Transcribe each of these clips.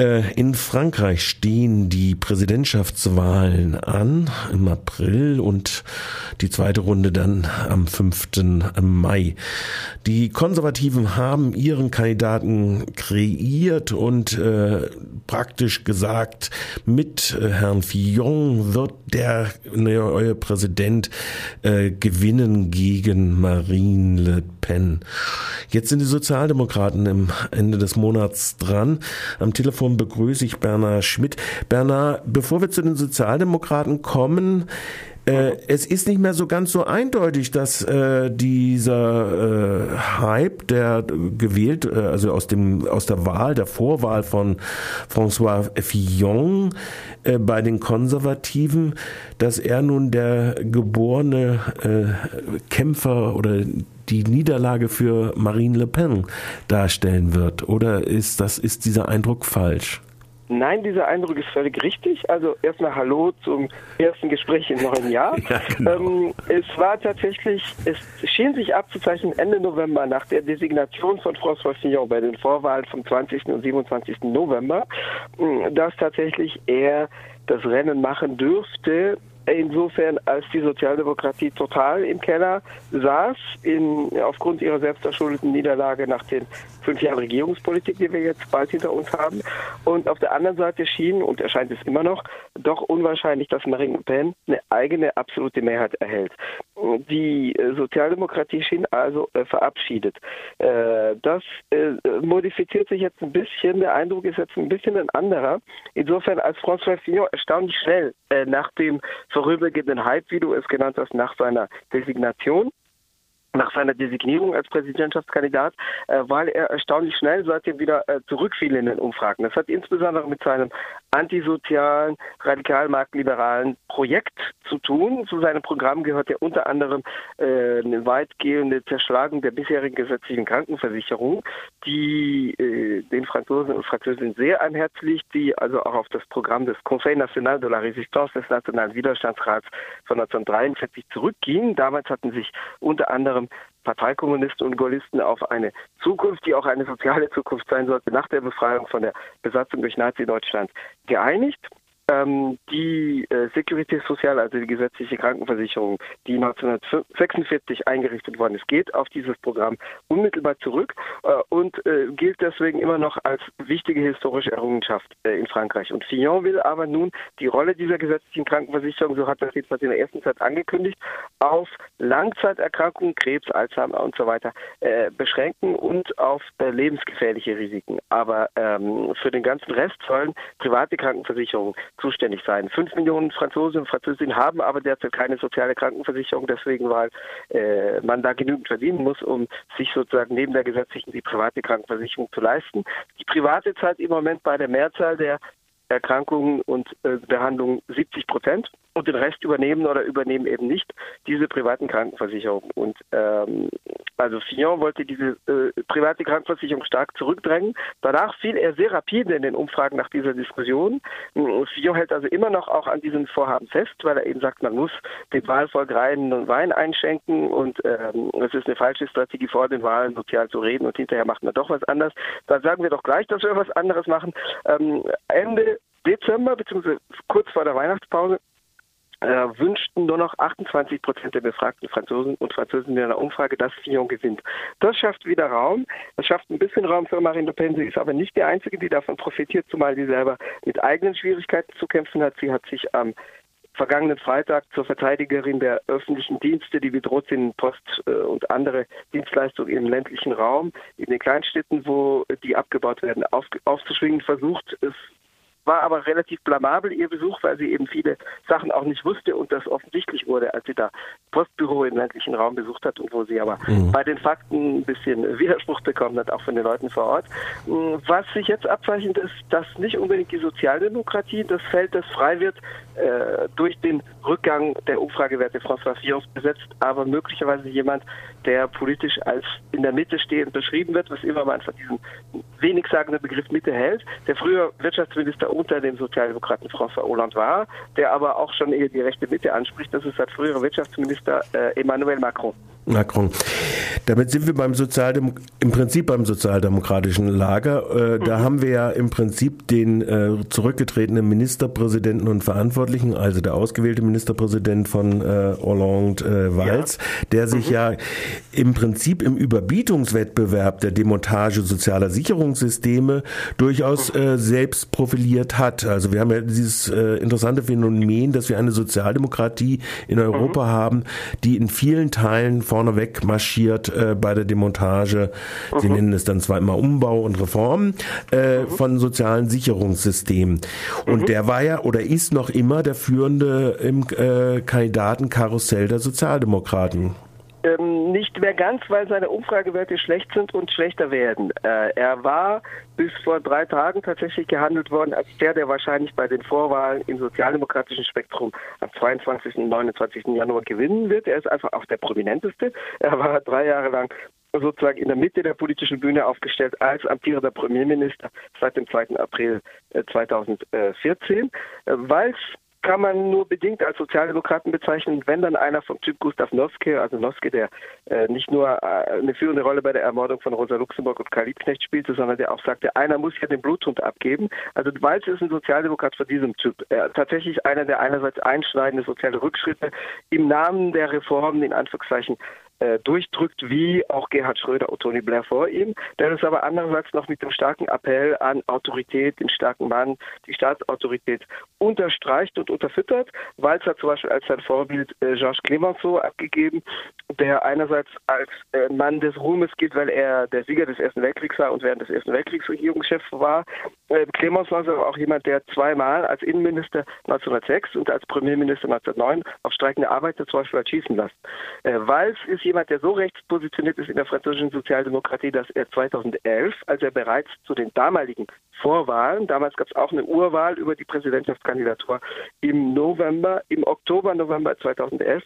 Äh, in Frankreich stehen die Präsidentschaftswahlen an im April und die zweite Runde dann am 5. Mai. Die Konservativen haben ihren Kandidaten kreiert und äh, praktisch gesagt, mit äh, Herrn Fillon wird der neue Präsident äh, gewinnen gegen Marine Le Pen. Jetzt sind die Sozialdemokraten im Ende des Monats dran. Am Telefon Telefon begrüße ich Bernhard Schmidt. Bernhard, bevor wir zu den Sozialdemokraten kommen, äh, es ist nicht mehr so ganz so eindeutig, dass äh, dieser äh, Hype, der gewählt, äh, also aus dem aus der Wahl, der Vorwahl von François Fillon äh, bei den Konservativen, dass er nun der geborene Kämpfer oder die Niederlage für Marine Le Pen darstellen wird? Oder ist das, ist dieser Eindruck falsch? Nein, dieser Eindruck ist völlig richtig. Also erstmal Hallo zum ersten Gespräch im neuen Jahr. Ja, genau. ähm, es war tatsächlich, es schien sich abzuzeichnen Ende November nach der Designation von François Fillon bei den Vorwahlen vom 20. und 27. November, dass tatsächlich er das Rennen machen dürfte insofern, als die Sozialdemokratie total im Keller saß, in, aufgrund ihrer selbstverschuldeten Niederlage nach den fünf Jahren Regierungspolitik, die wir jetzt bald hinter uns haben. Und auf der anderen Seite schien, und erscheint es immer noch, doch unwahrscheinlich, dass Marine Le Pen eine eigene absolute Mehrheit erhält. Die äh, Sozialdemokratie schien also äh, verabschiedet. Äh, das äh, modifiziert sich jetzt ein bisschen, der Eindruck ist jetzt ein bisschen ein anderer. Insofern, als François Fillon erstaunlich schnell äh, nach dem vorübergehenden Hype, wie du es genannt hast, nach seiner Designation nach seiner Designierung als Präsidentschaftskandidat, äh, weil er erstaunlich schnell seitdem wieder äh, zurückfiel in den Umfragen. Das hat insbesondere mit seinem antisozialen, radikal-marktliberalen Projekt zu tun. Zu seinem Programm gehört ja unter anderem äh, eine weitgehende Zerschlagung der bisherigen gesetzlichen Krankenversicherung, die äh, den Franzosen und Französinnen sehr liegt, die also auch auf das Programm des Conseil National de la Résistance des Nationalen Widerstandsrats von 1943 zurückging. Damals hatten sich unter anderem Parteikommunisten und Gaullisten auf eine Zukunft, die auch eine soziale Zukunft sein sollte, nach der Befreiung von der Besatzung durch Nazi-Deutschland geeinigt die äh, Sécurité Sociale, also die gesetzliche Krankenversicherung, die 1946 eingerichtet worden ist, geht auf dieses Programm unmittelbar zurück äh, und äh, gilt deswegen immer noch als wichtige historische Errungenschaft äh, in Frankreich. Und Fillon will aber nun die Rolle dieser gesetzlichen Krankenversicherung, so hat das jedenfalls in der ersten Zeit angekündigt, auf Langzeiterkrankungen, Krebs, Alzheimer und so weiter beschränken und auf äh, lebensgefährliche Risiken. Aber ähm, für den ganzen Rest sollen private Krankenversicherungen zuständig sein. Fünf Millionen Franzosen und Französinnen haben aber derzeit keine soziale Krankenversicherung, deswegen, weil äh, man da genügend verdienen muss, um sich sozusagen neben der gesetzlichen die private Krankenversicherung zu leisten. Die private zahlt im Moment bei der Mehrzahl der Erkrankungen und äh, Behandlungen 70 Prozent und den Rest übernehmen oder übernehmen eben nicht diese privaten Krankenversicherungen. Und ähm, also Fillon wollte diese äh, private Krankenversicherung stark zurückdrängen. Danach fiel er sehr rapide in den Umfragen nach dieser Diskussion. Fillon hält also immer noch auch an diesem Vorhaben fest, weil er eben sagt, man muss dem Wahlvolk reinen Wein einschenken und ähm, es ist eine falsche Strategie vor den Wahlen sozial zu reden und hinterher macht man doch was anderes. Da sagen wir doch gleich, dass wir was anderes machen. Ähm, Ende Dezember bzw. kurz vor der Weihnachtspause äh, wünschten nur noch 28 Prozent der befragten Franzosen und Französinnen in einer Umfrage, dass Fillon gewinnt. Das schafft wieder Raum. Das schafft ein bisschen Raum für Marine Le Pen. Sie ist aber nicht die Einzige, die davon profitiert, zumal sie selber mit eigenen Schwierigkeiten zu kämpfen hat. Sie hat sich am vergangenen Freitag zur Verteidigerin der öffentlichen Dienste, die bedroht sind, Post äh, und andere Dienstleistungen im ländlichen Raum, in den Kleinstädten, wo die abgebaut werden, auf, aufzuschwingen versucht. Es war aber relativ blamabel ihr Besuch, weil sie eben viele Sachen auch nicht wusste und das offensichtlich wurde, als sie da Postbüro im ländlichen Raum besucht hat und wo sie aber mhm. bei den Fakten ein bisschen Widerspruch bekommen hat, auch von den Leuten vor Ort. Mm, was sich jetzt abzeichnet, ist, dass nicht unbedingt die Sozialdemokratie das Feld, das frei wird, äh, durch den Rückgang der Umfragewerte François Fillon besetzt, aber möglicherweise jemand, der politisch als in der Mitte stehend beschrieben wird, was immer man von diesem wenig sagenden Begriff Mitte hält, der früher Wirtschaftsminister unter dem Sozialdemokraten François Hollande war, der aber auch schon eher die rechte Mitte anspricht, das ist seit früherer Wirtschaftsminister äh, Emmanuel Macron. Macron. Damit sind wir beim Sozialdem im Prinzip beim sozialdemokratischen Lager. Äh, mhm. Da haben wir ja im Prinzip den äh, zurückgetretenen Ministerpräsidenten und Verantwortlichen, also der ausgewählte Ministerpräsident von äh, Hollande äh, Valls, ja. der sich mhm. ja im Prinzip im Überbietungswettbewerb der Demontage sozialer Sicherungssysteme durchaus mhm. äh, selbst profiliert hat. Also wir haben ja dieses äh, interessante Phänomen, dass wir eine Sozialdemokratie in Europa mhm. haben, die in vielen Teilen vorneweg marschiert äh, bei der Demontage. Sie mhm. nennen es dann zwar immer Umbau und Reform äh, mhm. von sozialen Sicherungssystemen. Und mhm. der war ja oder ist noch immer der führende im äh, Kandidatenkarussell der Sozialdemokraten. Ähm, nicht mehr ganz, weil seine Umfragewerte schlecht sind und schlechter werden. Äh, er war bis vor drei Tagen tatsächlich gehandelt worden als der, der wahrscheinlich bei den Vorwahlen im sozialdemokratischen Spektrum am 22. und 29. Januar gewinnen wird. Er ist einfach auch der prominenteste. Er war drei Jahre lang sozusagen in der Mitte der politischen Bühne aufgestellt als amtierender Premierminister seit dem 2. April 2014, äh, weil es kann man nur bedingt als Sozialdemokraten bezeichnen, wenn dann einer vom Typ Gustav Noske, also Noske, der äh, nicht nur äh, eine führende Rolle bei der Ermordung von Rosa Luxemburg und Karl Liebknecht spielte, sondern der auch sagte, einer muss ja den Bluthund abgeben. Also Walz ist ein Sozialdemokrat von diesem Typ. Er tatsächlich einer, der einerseits einschneidende soziale Rückschritte im Namen der Reformen in Anführungszeichen äh, durchdrückt, wie auch Gerhard Schröder und Tony Blair vor ihm, der es aber andererseits noch mit dem starken Appell an Autorität, den starken Mann, die Staatsautorität unterstreicht und unterfüttert. Walz hat zum Beispiel als sein Vorbild äh, Georges Clemenceau abgegeben, der einerseits als äh, Mann des Ruhmes gilt, weil er der Sieger des Ersten Weltkriegs war und während des Ersten Weltkriegs Regierungschef war. Äh, Clemenceau war aber auch jemand, der zweimal als Innenminister 1906 und als Premierminister 1909 auf streikende Arbeiter zum Beispiel hat schießen lassen. Äh, Walz ist jemand, der so rechts positioniert ist in der französischen Sozialdemokratie, dass er 2011, als er bereits zu den damaligen Vorwahlen, damals gab es auch eine Urwahl über die Präsidentschaftskandidatur im November, im Oktober, November 2011,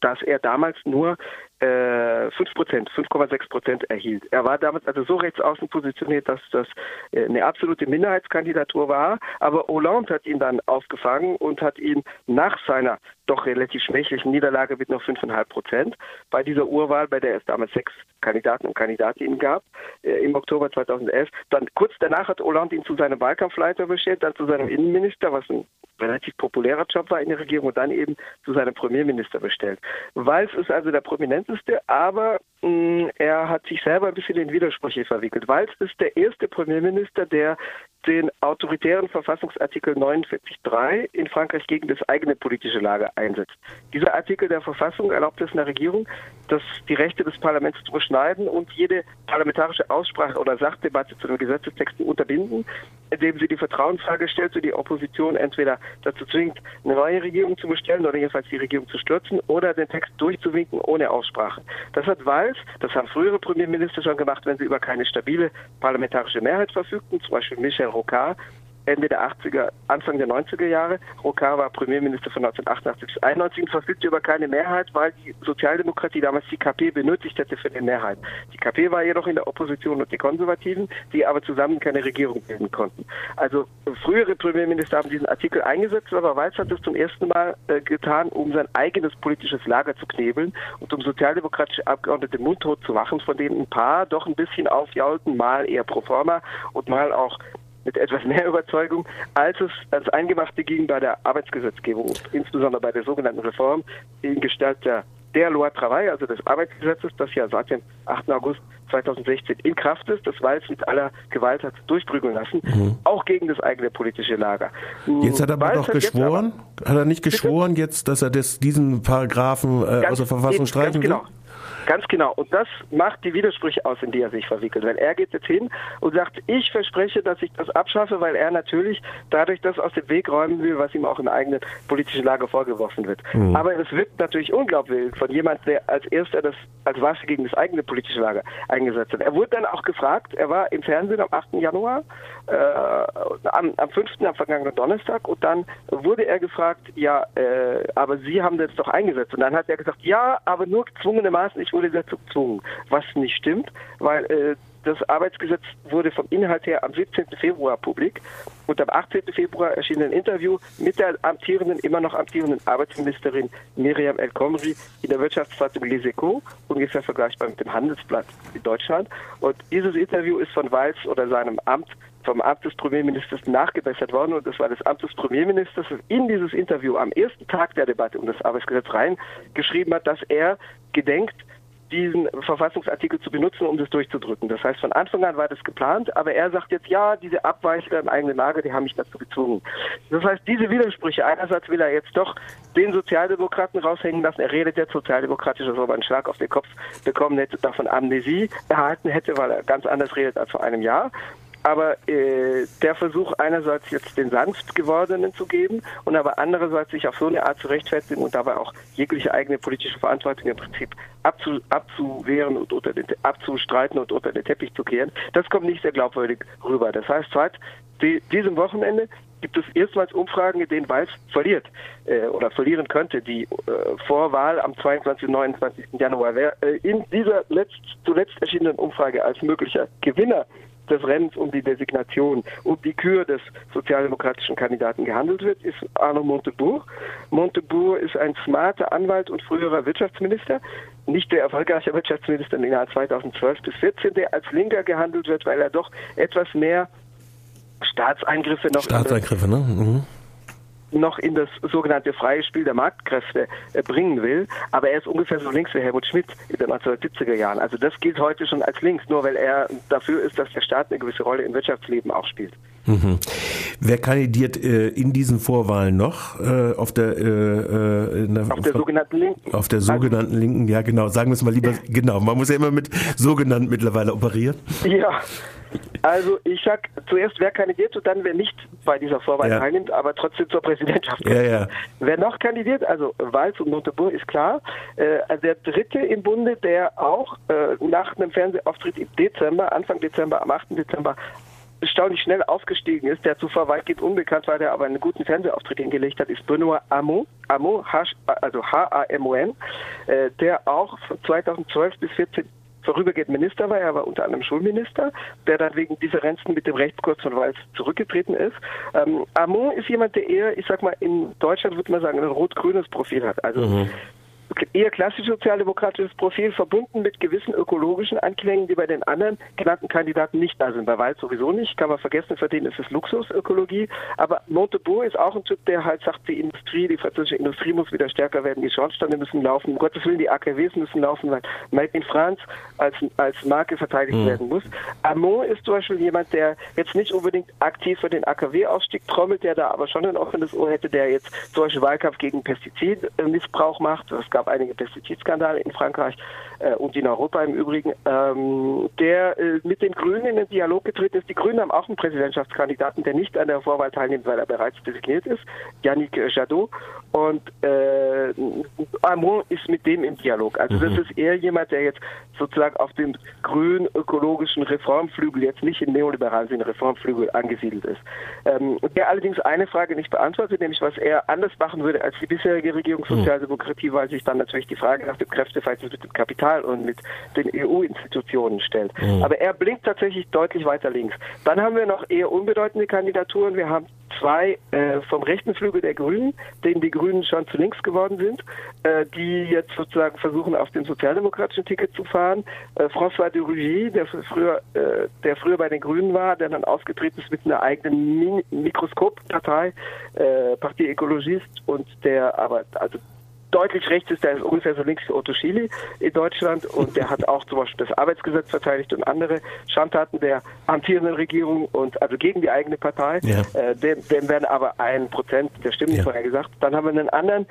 dass er damals nur äh, 5 Prozent, 5,6 Prozent erhielt. Er war damals also so rechts außen positioniert, dass das äh, eine absolute Minderheitskandidatur war. Aber Hollande hat ihn dann aufgefangen und hat ihn nach seiner doch relativ schwächlichen Niederlage mit nur 5,5 Prozent bei dieser Urwahl, bei der es damals sechs Kandidaten und Kandidatinnen gab, äh, im Oktober 2011. Dann kurz danach hat Hollande ihn zu seinem Wahlkampfleiter bestellt, dann zu seinem Innenminister, was ein relativ populärer Job war in der Regierung, und dann eben zu seinem Premierminister bestellt. Walz ist also der prominenteste, aber mh, mm, er hat sich selber ein bisschen in Widersprüche verwickelt. Walz ist der erste Premierminister, der den autoritären Verfassungsartikel 49.3 in Frankreich gegen das eigene politische Lager einsetzt. Dieser Artikel der Verfassung erlaubt es einer Regierung, dass die Rechte des Parlaments zu beschneiden und jede parlamentarische Aussprache oder Sachdebatte zu den Gesetzestexten unterbinden, indem sie die Vertrauensfrage stellt und die Opposition entweder dazu zwingt, eine neue Regierung zu bestellen oder jedenfalls die Regierung zu stürzen oder den Text durchzuwinken ohne Aussprache. Das hat Walz, das haben frühere Premierminister schon gemacht, wenn sie über keine stabile parlamentarische Mehrheit verfügten, zum Beispiel Michel Rocard, Ende der 80er, Anfang der 90er Jahre. Rocard war Premierminister von 1988 bis 1991 und verfügte über keine Mehrheit, weil die Sozialdemokratie damals die KP benötigt hätte für die Mehrheit. Die KP war jedoch in der Opposition und die Konservativen, die aber zusammen keine Regierung bilden konnten. Also frühere Premierminister haben diesen Artikel eingesetzt, aber Walz hat es zum ersten Mal äh, getan, um sein eigenes politisches Lager zu knebeln und um sozialdemokratische Abgeordnete mundtot zu machen, von denen ein paar doch ein bisschen aufjaulten, mal eher pro forma und mal auch mit etwas mehr Überzeugung, als es als Eingemachte ging bei der Arbeitsgesetzgebung, insbesondere bei der sogenannten Reform in Gestalt der, der Loi Travail, also des Arbeitsgesetzes, das ja seit dem 8. August 2016 in Kraft ist, das Walz mit aller Gewalt hat durchprügeln lassen, mhm. auch gegen das eigene politische Lager. Jetzt hat er aber doch geschworen, aber, hat er nicht geschworen bitte? jetzt, dass er das, diesen Paragraphen äh, aus der Verfassung streichen will? Genau. Ganz genau. Und das macht die Widersprüche aus, in die er sich verwickelt. Weil er geht jetzt hin und sagt, ich verspreche, dass ich das abschaffe, weil er natürlich dadurch das aus dem Weg räumen will, was ihm auch in der eigenen politischen Lage vorgeworfen wird. Mhm. Aber es wirkt natürlich unglaubwürdig von jemand, der als erster das als Waffe gegen das eigene politische Lager eingesetzt hat. Er wurde dann auch gefragt, er war im Fernsehen am 8. Januar, am, am 5. am vergangenen Donnerstag und dann wurde er gefragt, ja, äh, aber Sie haben das doch eingesetzt. Und dann hat er gesagt, ja, aber nur gezwungenermaßen, ich wurde dazu gezwungen. Was nicht stimmt, weil äh, das Arbeitsgesetz wurde vom Inhalt her am 17. Februar publik und am 18. Februar erschien ein Interview mit der amtierenden, immer noch amtierenden Arbeitsministerin Miriam El Khomri in der Wirtschaftszeitung Les Echos, ungefähr vergleichbar mit dem Handelsblatt in Deutschland. Und dieses Interview ist von Walz oder seinem Amt vom Amt des Premierministers nachgebessert worden und das war das Amt des Premierministers in dieses Interview am ersten Tag der Debatte um das Arbeitsgesetz reingeschrieben hat, dass er gedenkt, diesen Verfassungsartikel zu benutzen, um das durchzudrücken. Das heißt, von Anfang an war das geplant, aber er sagt jetzt, ja, diese Abweichler in eigene Lage, die haben mich dazu gezwungen. Das heißt, diese Widersprüche, einerseits will er jetzt doch den Sozialdemokraten raushängen lassen, er redet jetzt sozialdemokratisch, ob er einen Schlag auf den Kopf bekommen hätte, davon Amnesie erhalten hätte, weil er ganz anders redet als vor einem Jahr. Aber äh, der Versuch einerseits jetzt den sanft gewordenen zu geben und aber andererseits sich auf so eine Art zu rechtfertigen und dabei auch jegliche eigene politische Verantwortung im Prinzip abzu, abzuwehren und unter den, abzustreiten und unter den Teppich zu kehren, das kommt nicht sehr glaubwürdig rüber. Das heißt, seit die, diesem Wochenende gibt es erstmals Umfragen, in denen Weiß verliert äh, oder verlieren könnte. Die äh, Vorwahl am 22. und 29. Januar wäre äh, in dieser letzt, zuletzt erschienenen Umfrage als möglicher Gewinner des Rennens um die Designation, um die Kür des sozialdemokratischen Kandidaten gehandelt wird, ist Arno Montebourg. Montebourg ist ein smarter Anwalt und früherer Wirtschaftsminister, nicht der erfolgreiche Wirtschaftsminister in den Jahren 2012 bis 2014, der als Linker gehandelt wird, weil er doch etwas mehr Staatseingriffe noch Staatseingriffe, ne? Mhm noch in das sogenannte freie Spiel der Marktkräfte äh, bringen will. Aber er ist ungefähr so links wie Helmut Schmidt in den 1970er Jahren. Also das gilt heute schon als links, nur weil er dafür ist, dass der Staat eine gewisse Rolle im Wirtschaftsleben auch spielt. Mhm. Wer kandidiert äh, in diesen Vorwahlen noch äh, auf der, äh, äh der auf der sogenannten Linken? Auf der sogenannten also, Linken, ja genau. Sagen wir es mal lieber genau. Man muss ja immer mit sogenannt mittlerweile operieren. Ja, also ich sag zuerst, wer kandidiert und dann wer nicht bei dieser Vorwahl ja. teilnimmt, aber trotzdem zur Präsidentschaft kommt. Ja, ja. Wer noch kandidiert, also Walz und Montebourg ist klar. Äh, der dritte im Bunde, der auch äh, nach einem Fernsehauftritt im Dezember, Anfang Dezember, am 8. Dezember erstaunlich schnell aufgestiegen ist, der zuvor weitgehend unbekannt war, der aber einen guten Fernsehauftritt hingelegt hat, ist Benoit Hamon, Hamon also H-A-M-O-N, äh, der auch von 2012 bis 2014 vorübergehend Minister war. Er war unter anderem Schulminister, der dann wegen Differenzen mit dem Rechtskurs von Walz zurückgetreten ist. Ähm, Amon ist jemand, der eher, ich sag mal, in Deutschland würde man sagen, ein rot-grünes Profil hat. Also mhm eher klassisch sozialdemokratisches Profil, verbunden mit gewissen ökologischen Anklängen, die bei den anderen genannten Kandidaten nicht da sind. Bei Wald sowieso nicht, kann man vergessen, für den ist es Luxusökologie. Aber Montebourg ist auch ein Typ, der halt sagt, die Industrie, die französische Industrie muss wieder stärker werden, die Schornsteine müssen laufen, um Gottes Willen, die AKWs müssen laufen, weil Made in France als, als Marke verteidigt mhm. werden muss. Amon ist zum Beispiel jemand, der jetzt nicht unbedingt aktiv für den AKW-Ausstieg trommelt, der da aber schon ein offenes Ohr hätte, der jetzt zum Beispiel Wahlkampf gegen Pestizidmissbrauch macht. Das gab einige Pestizidskandale in Frankreich äh, und in Europa im Übrigen, ähm, der äh, mit den Grünen in den Dialog getreten ist. Die Grünen haben auch einen Präsidentschaftskandidaten, der nicht an der Vorwahl teilnimmt, weil er bereits designiert ist, Yannick Jadot. Und äh, Armand ist mit dem im Dialog. Also mhm. das ist eher jemand, der jetzt sozusagen auf dem grün ökologischen Reformflügel, jetzt nicht im neoliberalen Sinne Reformflügel angesiedelt ist. Ähm, der allerdings eine Frage nicht beantwortet, nämlich was er anders machen würde als die bisherige Regierung mhm. Sozialdemokratie, weil sich dann natürlich die Frage nach dem Kräfteverhältnis mit dem Kapital und mit den EU-Institutionen stellt. Mhm. Aber er blinkt tatsächlich deutlich weiter links. Dann haben wir noch eher unbedeutende Kandidaturen. Wir haben zwei äh, vom rechten Flügel der Grünen, denen die Grünen schon zu links geworden sind, äh, die jetzt sozusagen versuchen, auf dem sozialdemokratischen Ticket zu fahren. Äh, François de Rugy, der früher, äh, der früher bei den Grünen war, der dann ausgetreten ist mit einer eigenen Mi Mikroskoppartei, äh, Parti Ecologist und der aber also deutlich rechts ist, der ist ungefähr so links wie Otto Schily in Deutschland und der hat auch zum Beispiel das Arbeitsgesetz verteidigt und andere Schandtaten der amtierenden Regierung und also gegen die eigene Partei. Ja. Äh, dem, dem werden aber ein Prozent der Stimmen ja. vorher gesagt. Dann haben wir einen anderen,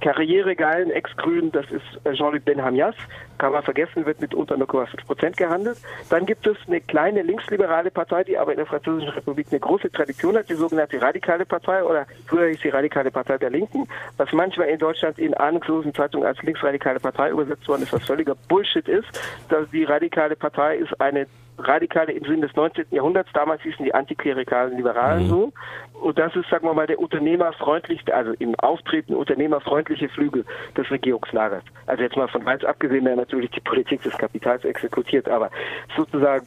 karrieregeilen Ex-Grünen, das ist äh, Jean-Luc Benhamias, kann man vergessen, wird mit unter 0,5 Prozent gehandelt. Dann gibt es eine kleine linksliberale Partei, die aber in der Französischen Republik eine große Tradition hat, die sogenannte Radikale Partei oder früher hieß die Radikale Partei der Linken, was manchmal in Deutschland in ahnungslosen Zeitungen als linksradikale Partei übersetzt worden ist, was völliger Bullshit ist. Dass die Radikale Partei ist eine Radikale im Sinne des 19. Jahrhunderts. Damals hießen die antiklerikalen Liberalen mhm. so. Und das ist, sagen wir mal, der unternehmerfreundlichste, also im Auftreten unternehmerfreundliche Flügel des Regierungslagers. Also jetzt mal von Walz abgesehen, der natürlich die Politik des Kapitals exekutiert, aber sozusagen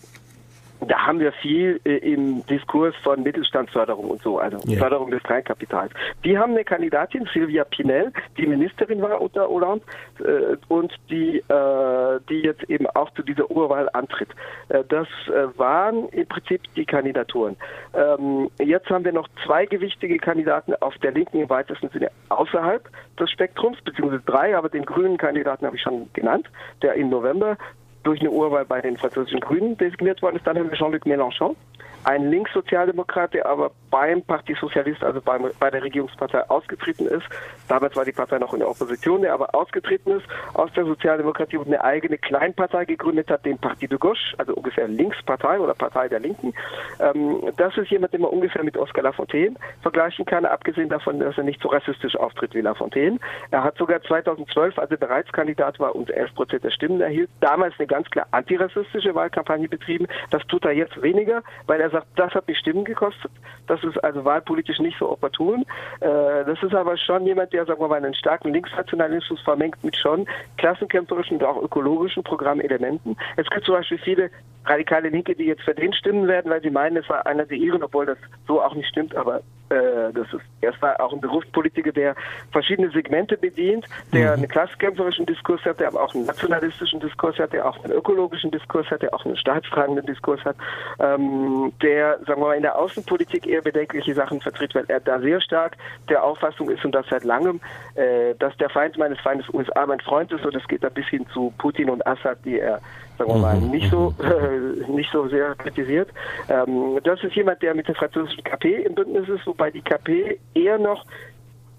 da haben wir viel äh, im Diskurs von Mittelstandsförderung und so, also yeah. Förderung des Kleinkapitals. Die haben eine Kandidatin, Silvia Pinel, die Ministerin war unter Hollande äh, und die, äh, die jetzt eben auch zu dieser Urwahl antritt. Äh, das äh, waren im Prinzip die Kandidaturen. Ähm, jetzt haben wir noch zwei gewichtige Kandidaten auf der Linken im weitesten Sinne außerhalb des Spektrums, beziehungsweise drei, aber den grünen Kandidaten habe ich schon genannt, der im November durch eine Urwahl bei den französischen Grünen designiert worden ist. Dann haben wir Jean-Luc Mélenchon, ein Linkssozialdemokrat, der aber beim Parti Sozialist, also beim, bei der Regierungspartei ausgetreten ist. Damals war die Partei noch in der Opposition, der aber ausgetreten ist aus der Sozialdemokratie und eine eigene Kleinpartei gegründet hat, den Parti de Gauche, also ungefähr Linkspartei oder Partei der Linken. Ähm, das ist jemand, den man ungefähr mit Oscar Lafontaine vergleichen kann, abgesehen davon, dass er nicht so rassistisch auftritt wie Lafontaine. Er hat sogar 2012, als er bereits Kandidat war und 11 Prozent der Stimmen erhielt, damals eine ganz klar antirassistische Wahlkampagne betrieben. Das tut er jetzt weniger, weil er sagt, das hat die Stimmen gekostet. Das ist also wahlpolitisch nicht so opportun. Äh, das ist aber schon jemand, der, sagen wir mal, einen starken Linksnationalismus vermengt mit schon klassenkämpferischen und auch ökologischen Programmelementen. Es gibt zum Beispiel viele radikale Linke, die jetzt für den stimmen werden, weil sie meinen, es war einer der ihren, obwohl das so auch nicht stimmt, aber äh, das ist erstmal auch ein Berufspolitiker, der verschiedene Segmente bedient, der mhm. einen klasskämpferischen Diskurs hat, der aber auch einen nationalistischen Diskurs hat, der auch einen ökologischen Diskurs hat, der auch einen staatstragenden Diskurs hat, ähm, der, sagen wir mal, in der Außenpolitik eher bedenkliche Sachen vertritt, weil er da sehr stark der Auffassung ist und das seit langem, äh, dass der Feind meines Feindes USA mein Freund ist und das geht da bis hin zu Putin und Assad, die er sagen wir mal, mhm. nicht so äh, nicht so sehr kritisiert. Ähm, das ist jemand, der mit der französischen KP im Bündnis ist, wobei die KP eher noch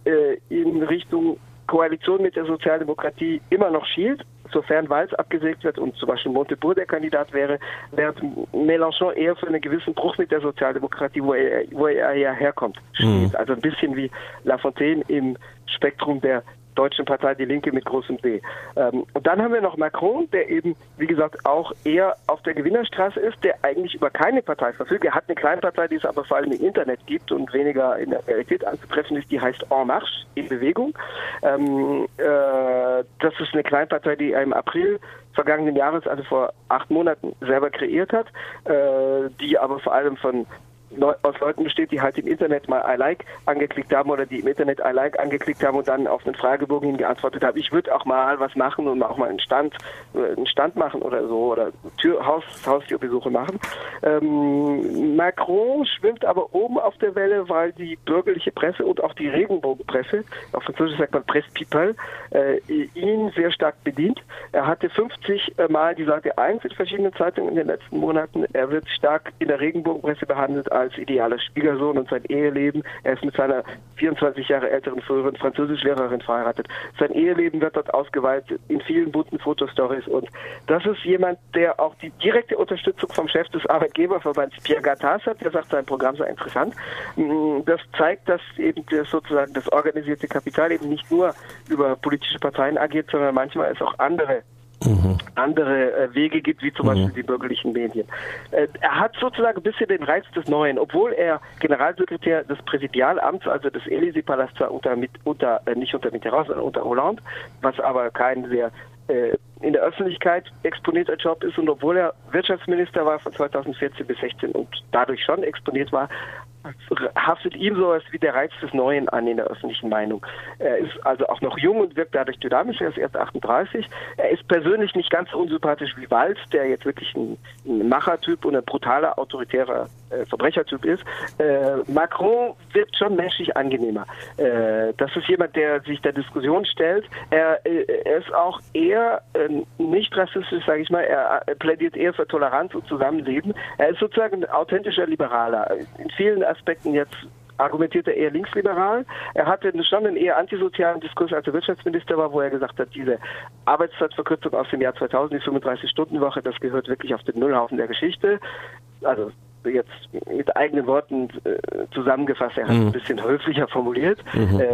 äh, in Richtung Koalition mit der Sozialdemokratie immer noch schielt, sofern Walz abgesägt wird und zum Beispiel Montebourg der Kandidat wäre, während Mélenchon eher für einen gewissen Bruch mit der Sozialdemokratie, wo er, wo er ja herkommt, steht. Mhm. Also ein bisschen wie Lafontaine im Spektrum der Deutschen Partei Die Linke mit großem D. Ähm, und dann haben wir noch Macron, der eben, wie gesagt, auch eher auf der Gewinnerstraße ist, der eigentlich über keine Partei verfügt. Er hat eine Kleinpartei, die es aber vor allem im Internet gibt und weniger in der Realität anzutreffen ist, die heißt En Marche, in Bewegung. Ähm, äh, das ist eine Kleinpartei, die er im April vergangenen Jahres, also vor acht Monaten, selber kreiert hat, äh, die aber vor allem von aus Leuten besteht, die halt im Internet mal I like angeklickt haben oder die im Internet I like angeklickt haben und dann auf den Fragebogen hin geantwortet haben. Ich würde auch mal was machen und auch mal einen Stand, äh, einen Stand machen oder so oder Tür, Haus, Haustürbesuche machen. Ähm, Macron schwimmt aber oben auf der Welle, weil die bürgerliche Presse und auch die Regenbogenpresse, auf Französisch sagt man Presse People, äh, ihn sehr stark bedient. Er hatte 50 Mal die Seite 1 in verschiedenen Zeitungen in den letzten Monaten. Er wird stark in der Regenbogenpresse behandelt als idealer Schwiegersohn und sein Eheleben. Er ist mit seiner 24 Jahre älteren früheren Französischlehrerin verheiratet. Sein Eheleben wird dort ausgeweitet in vielen bunten Fotostories und das ist jemand, der auch die direkte Unterstützung vom Chef des Arbeitgeberverbands Pierre Gattaz hat. Der sagt, sein Programm sei interessant. Mm, das zeigt, dass eben das sozusagen das organisierte Kapital eben nicht nur über politische Parteien agiert, sondern manchmal es auch andere mhm. andere äh, Wege gibt, wie zum mhm. Beispiel die bürgerlichen Medien. Äh, er hat sozusagen ein bisschen den Reiz des Neuen, obwohl er Generalsekretär des Präsidialamts, also des Élysée-Palasts war unter, mit, unter äh, nicht unter Mitterrand, sondern unter Hollande, was aber kein sehr in der Öffentlichkeit exponierter Job ist und obwohl er Wirtschaftsminister war von 2014 bis 16 und dadurch schon exponiert war, haftet ihm sowas wie der Reiz des Neuen an in der öffentlichen Meinung. Er ist also auch noch jung und wirkt dadurch dynamisch. Er ist erst 38. Er ist persönlich nicht ganz so unsympathisch wie Walz, der jetzt wirklich ein, ein Machertyp und ein brutaler, autoritärer äh, Verbrechertyp ist. Äh, Macron wirkt schon menschlich angenehmer. Äh, das ist jemand, der sich der Diskussion stellt. Er, äh, er ist auch eher ähm, nicht rassistisch, sage ich mal. Er plädiert eher für Toleranz und Zusammenleben. Er ist sozusagen ein authentischer Liberaler. In vielen Aspekten jetzt argumentiert er eher linksliberal. Er hatte schon einen eher antisozialen Diskurs, als er Wirtschaftsminister war, wo er gesagt hat, diese Arbeitszeitverkürzung aus dem Jahr 2000, die 35-Stunden-Woche, das gehört wirklich auf den Nullhaufen der Geschichte. Also jetzt mit eigenen Worten äh, zusammengefasst, er hat mhm. ein bisschen höflicher formuliert. Mhm. Äh,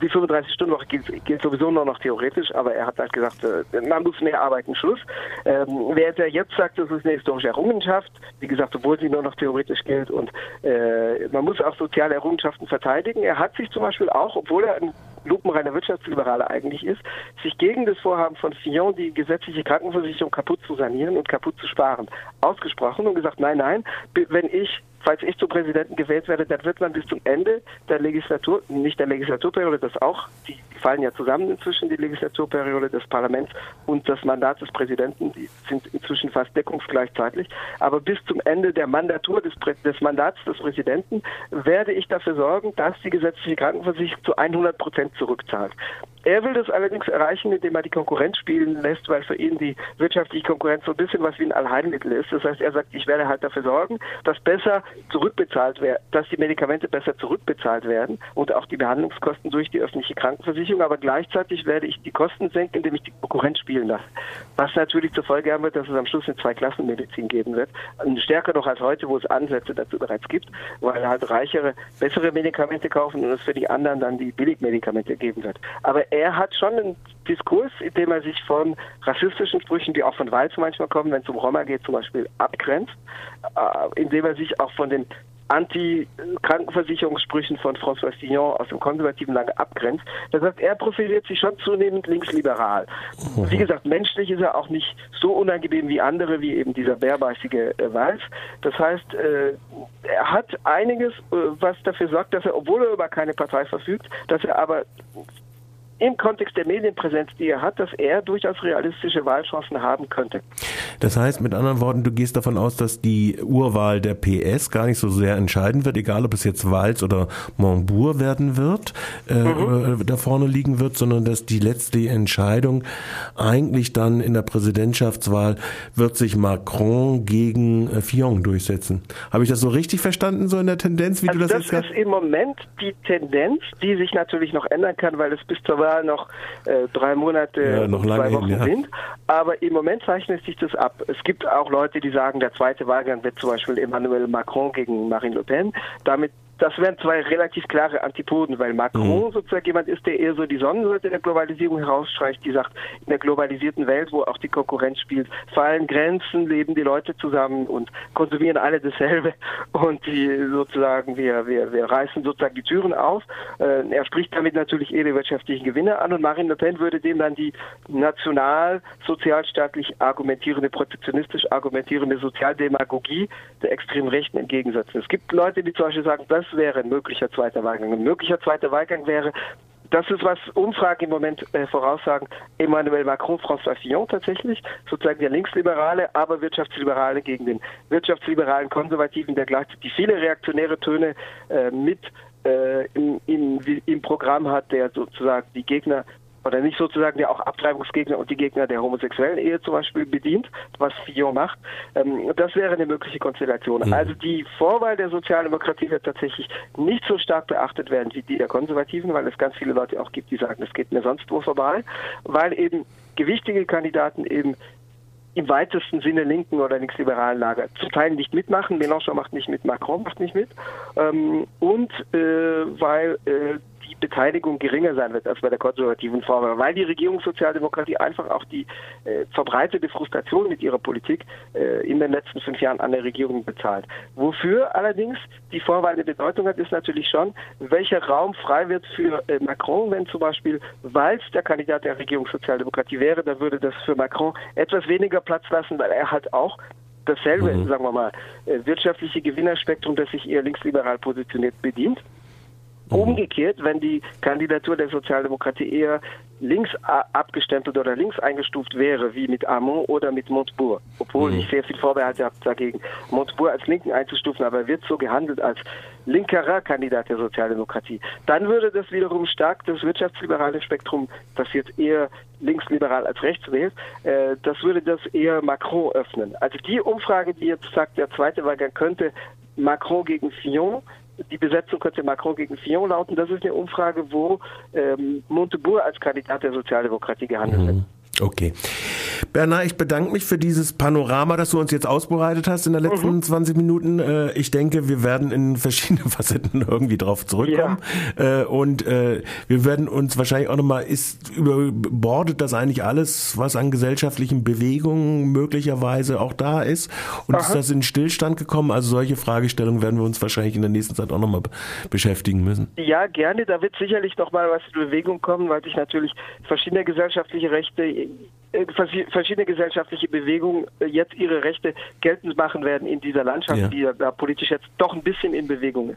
die 35-Stunden-Woche gilt, gilt, sowieso nur noch theoretisch, aber er hat halt gesagt, äh, man muss mehr arbeiten, Schluss. Ähm, wer jetzt sagt, das ist eine historische Errungenschaft, wie gesagt, obwohl sie nur noch theoretisch gilt und äh, man muss auch soziale Errungenschaften verteidigen. Er hat sich zum Beispiel auch, obwohl er ein lupenreiner Wirtschaftsliberaler eigentlich ist, sich gegen das Vorhaben von Fillon, die gesetzliche Krankenversicherung kaputt zu sanieren und kaputt zu sparen, ausgesprochen und gesagt, nein, nein, wenn ich falls ich zum Präsidenten gewählt werde, dann wird man bis zum Ende der Legislatur, nicht der Legislaturperiode, das auch, die, fallen ja zusammen inzwischen, die Legislaturperiode des Parlaments und das Mandat des Präsidenten, die sind inzwischen fast deckungsgleichzeitig, aber bis zum Ende der Mandatur des, des Mandats des Präsidenten werde ich dafür sorgen, dass die gesetzliche Krankenversicherung zu 100 Prozent zurückzahlt. Er will das allerdings erreichen, indem er die Konkurrenz spielen lässt, weil für ihn die wirtschaftliche Konkurrenz so ein bisschen was wie ein Allheilmittel ist. Das heißt, er sagt, ich werde halt dafür sorgen, dass besser zurückbezahlt werden, dass die Medikamente besser zurückbezahlt werden und auch die Behandlungskosten durch die öffentliche Krankenversicherung. Aber gleichzeitig werde ich die Kosten senken, indem ich die Konkurrenz spielen lasse. Was natürlich zur Folge haben wird, dass es am Schluss eine Zweiklassenmedizin geben wird. Stärker noch als heute, wo es Ansätze dazu bereits gibt, weil halt reichere, bessere Medikamente kaufen und es für die anderen dann die Billigmedikamente geben wird. Aber er hat schon einen Diskurs, in dem er sich von rassistischen Sprüchen, die auch von Walz manchmal kommen, wenn es um Roma geht, zum Beispiel abgrenzt, äh, indem er sich auch von den Anti-Krankenversicherungssprüchen von François Fillon aus dem konservativen Lager abgrenzt. Das heißt, er profiliert sich schon zunehmend linksliberal. Mhm. Wie gesagt, menschlich ist er auch nicht so unangenehm wie andere, wie eben dieser bärbeißige äh, Walz. Das heißt, äh, er hat einiges, äh, was dafür sorgt, dass er, obwohl er über keine Partei verfügt, dass er aber im Kontext der Medienpräsenz, die er hat, dass er durchaus realistische Wahlchancen haben könnte. Das heißt, mit anderen Worten, du gehst davon aus, dass die Urwahl der PS gar nicht so sehr entscheiden wird, egal ob es jetzt Walz oder Montbourg werden wird, äh, mhm. da vorne liegen wird, sondern dass die letzte Entscheidung eigentlich dann in der Präsidentschaftswahl wird sich Macron gegen äh, Fillon durchsetzen. Habe ich das so richtig verstanden, so in der Tendenz, wie also du das, das jetzt Das ist im Moment die Tendenz, die sich natürlich noch ändern kann, weil es bis zur Wahl noch äh, drei Monate ja, noch zwei Wochen hin, ja. sind. Aber im Moment zeichnet sich das ab. Es gibt auch Leute, die sagen, der zweite Wahlgang wird zum Beispiel Emmanuel Macron gegen Marine Le Pen. Damit das wären zwei relativ klare Antipoden, weil Macron mhm. sozusagen jemand ist, der eher so die Sonnenseite der Globalisierung herausstreicht, die sagt, in der globalisierten Welt, wo auch die Konkurrenz spielt, fallen Grenzen, leben die Leute zusammen und konsumieren alle dasselbe und die sozusagen, wir, wir, wir reißen sozusagen die Türen auf. Äh, er spricht damit natürlich eher die wirtschaftlichen Gewinne an und Marine Le Pen würde dem dann die national, sozialstaatlich argumentierende, protektionistisch argumentierende Sozialdemagogie der extremen Rechten entgegensetzen. Es gibt Leute, die zum Beispiel sagen, das das wäre ein möglicher zweiter Wahlgang. Ein möglicher zweiter Wahlgang wäre, das ist, was Umfragen im Moment äh, voraussagen, Emmanuel Macron, François Fillon tatsächlich, sozusagen der Linksliberale, aber Wirtschaftsliberale gegen den wirtschaftsliberalen Konservativen, der gleichzeitig viele reaktionäre Töne äh, mit äh, im, im, im Programm hat, der sozusagen die Gegner oder nicht sozusagen der auch Abtreibungsgegner und die Gegner der homosexuellen Ehe zum Beispiel bedient, was Fillon macht. Ähm, das wäre eine mögliche Konstellation. Mhm. Also die Vorwahl der Sozialdemokratie wird tatsächlich nicht so stark beachtet werden wie die der Konservativen, weil es ganz viele Leute auch gibt, die sagen, es geht mir sonst wo vorbei, weil eben gewichtige Kandidaten eben im weitesten Sinne linken oder linksliberalen Lager zum Teil nicht mitmachen. Mélenchon macht nicht mit, Macron macht nicht mit. Ähm, und äh, weil äh, Beteiligung geringer sein wird als bei der konservativen Form, weil die Regierungssozialdemokratie einfach auch die äh, verbreitete Frustration mit ihrer Politik äh, in den letzten fünf Jahren an der Regierung bezahlt. Wofür allerdings die Vorwahl eine Bedeutung hat, ist natürlich schon, welcher Raum frei wird für äh, Macron, wenn zum Beispiel Walz der Kandidat der Regierungssozialdemokratie wäre, dann würde das für Macron etwas weniger Platz lassen, weil er halt auch dasselbe, mhm. sagen wir mal, äh, wirtschaftliche Gewinnerspektrum, das sich eher linksliberal positioniert, bedient. Mhm. Umgekehrt, wenn die Kandidatur der Sozialdemokratie eher links abgestempelt oder links eingestuft wäre, wie mit Armand oder mit Montebourg, obwohl mhm. ich sehr viel Vorbehalte habe dagegen, Montebourg als Linken einzustufen, aber er wird so gehandelt als linkerer Kandidat der Sozialdemokratie, dann würde das wiederum stark das wirtschaftsliberale Spektrum, das jetzt eher linksliberal als rechts wählt, äh, das würde das eher Macron öffnen. Also die Umfrage, die jetzt sagt, der zweite Wahlgang könnte Macron gegen Fillon die Besetzung könnte Macron gegen Fillon lauten. Das ist eine Umfrage, wo ähm, Montebourg als Kandidat der Sozialdemokratie gehandelt mhm. wird. Okay. Bernhard, ich bedanke mich für dieses Panorama, das du uns jetzt ausbereitet hast in den letzten mhm. 20 Minuten. Äh, ich denke, wir werden in verschiedenen Facetten irgendwie drauf zurückkommen. Ja. Äh, und äh, wir werden uns wahrscheinlich auch nochmal, ist überbordet das eigentlich alles, was an gesellschaftlichen Bewegungen möglicherweise auch da ist? Und Aha. ist das in Stillstand gekommen? Also solche Fragestellungen werden wir uns wahrscheinlich in der nächsten Zeit auch nochmal beschäftigen müssen. Ja, gerne. Da wird sicherlich nochmal was in Bewegung kommen, weil sich natürlich verschiedene gesellschaftliche Rechte verschiedene gesellschaftliche Bewegungen äh, jetzt ihre Rechte geltend machen werden in dieser Landschaft, ja. die da politisch jetzt doch ein bisschen in Bewegung ist.